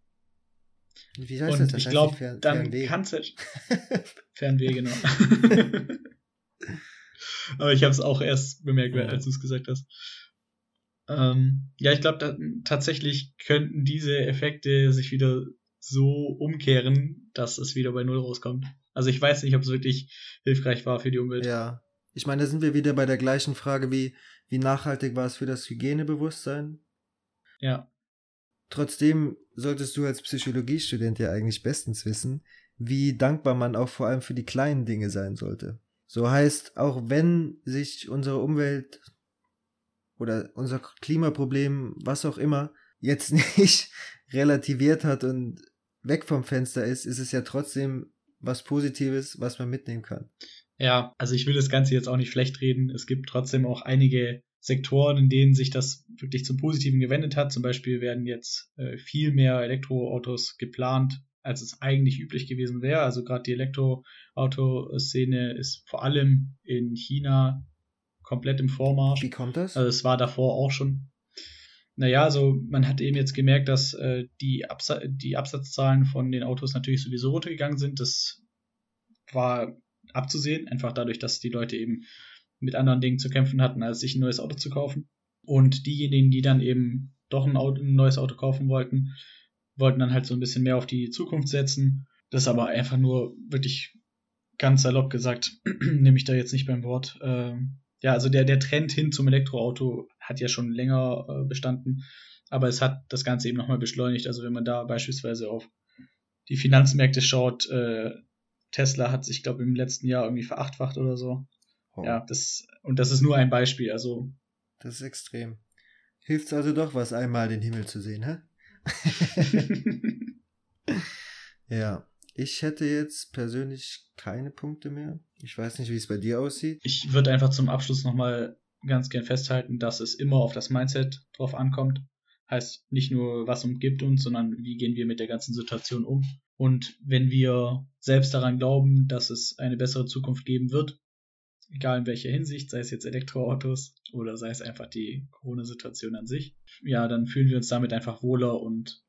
Wie heißt und das? das ich glaube, dann kannst du Fernweh, genau. Aber ich habe es auch erst bemerkt, als du es gesagt hast. Ähm, ja, ich glaube, tatsächlich könnten diese Effekte sich wieder so umkehren, dass es wieder bei Null rauskommt. Also ich weiß nicht, ob es wirklich hilfreich war für die Umwelt. Ja. Ich meine, da sind wir wieder bei der gleichen Frage wie, wie nachhaltig war es für das Hygienebewusstsein? Ja. Trotzdem solltest du als Psychologiestudent ja eigentlich bestens wissen, wie dankbar man auch vor allem für die kleinen Dinge sein sollte. So heißt, auch wenn sich unsere Umwelt oder unser Klimaproblem, was auch immer, jetzt nicht relativiert hat und weg vom Fenster ist, ist es ja trotzdem was Positives, was man mitnehmen kann. Ja, also ich will das Ganze jetzt auch nicht schlecht reden. Es gibt trotzdem auch einige Sektoren, in denen sich das wirklich zum Positiven gewendet hat. Zum Beispiel werden jetzt äh, viel mehr Elektroautos geplant als es eigentlich üblich gewesen wäre. Also gerade die Elektroautoszene ist vor allem in China komplett im Vormarsch. Wie kommt das? Also es war davor auch schon. Naja, also man hat eben jetzt gemerkt, dass äh, die, Absa die Absatzzahlen von den Autos natürlich sowieso runtergegangen sind. Das war abzusehen, einfach dadurch, dass die Leute eben mit anderen Dingen zu kämpfen hatten, als sich ein neues Auto zu kaufen. Und diejenigen, die dann eben doch ein, Auto, ein neues Auto kaufen wollten, wollten dann halt so ein bisschen mehr auf die Zukunft setzen. Das ist aber einfach nur wirklich ganz salopp gesagt, nehme ich da jetzt nicht beim Wort. Ähm, ja, also der, der Trend hin zum Elektroauto hat ja schon länger äh, bestanden, aber es hat das Ganze eben nochmal beschleunigt. Also wenn man da beispielsweise auf die Finanzmärkte schaut, äh, Tesla hat sich, glaube ich, im letzten Jahr irgendwie verachtfacht oder so. Oh. Ja, das, und das ist nur ein Beispiel, also. Das ist extrem. Hilft also doch was, einmal den Himmel zu sehen, hä? ja, ich hätte jetzt persönlich keine Punkte mehr. Ich weiß nicht, wie es bei dir aussieht. Ich würde einfach zum Abschluss nochmal ganz gern festhalten, dass es immer auf das Mindset drauf ankommt. Heißt nicht nur, was umgibt uns, sondern wie gehen wir mit der ganzen Situation um. Und wenn wir selbst daran glauben, dass es eine bessere Zukunft geben wird, egal in welcher Hinsicht, sei es jetzt Elektroautos oder sei es einfach die Corona-Situation an sich, ja, dann fühlen wir uns damit einfach wohler und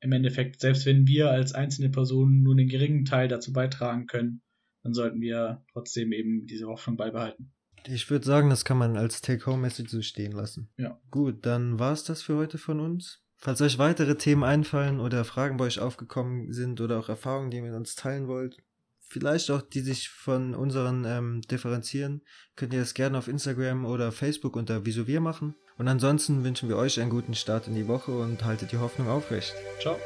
im Endeffekt, selbst wenn wir als einzelne Personen nur einen geringen Teil dazu beitragen können, dann sollten wir trotzdem eben diese Hoffnung beibehalten. Ich würde sagen, das kann man als Take-Home-Message so stehen lassen. Ja. Gut, dann war es das für heute von uns. Falls euch weitere Themen einfallen oder Fragen bei euch aufgekommen sind oder auch Erfahrungen, die ihr mit uns teilen wollt, vielleicht auch die sich von unseren ähm, differenzieren, könnt ihr das gerne auf Instagram oder Facebook unter Wieso wir machen. Und ansonsten wünschen wir euch einen guten Start in die Woche und haltet die Hoffnung aufrecht. Ciao.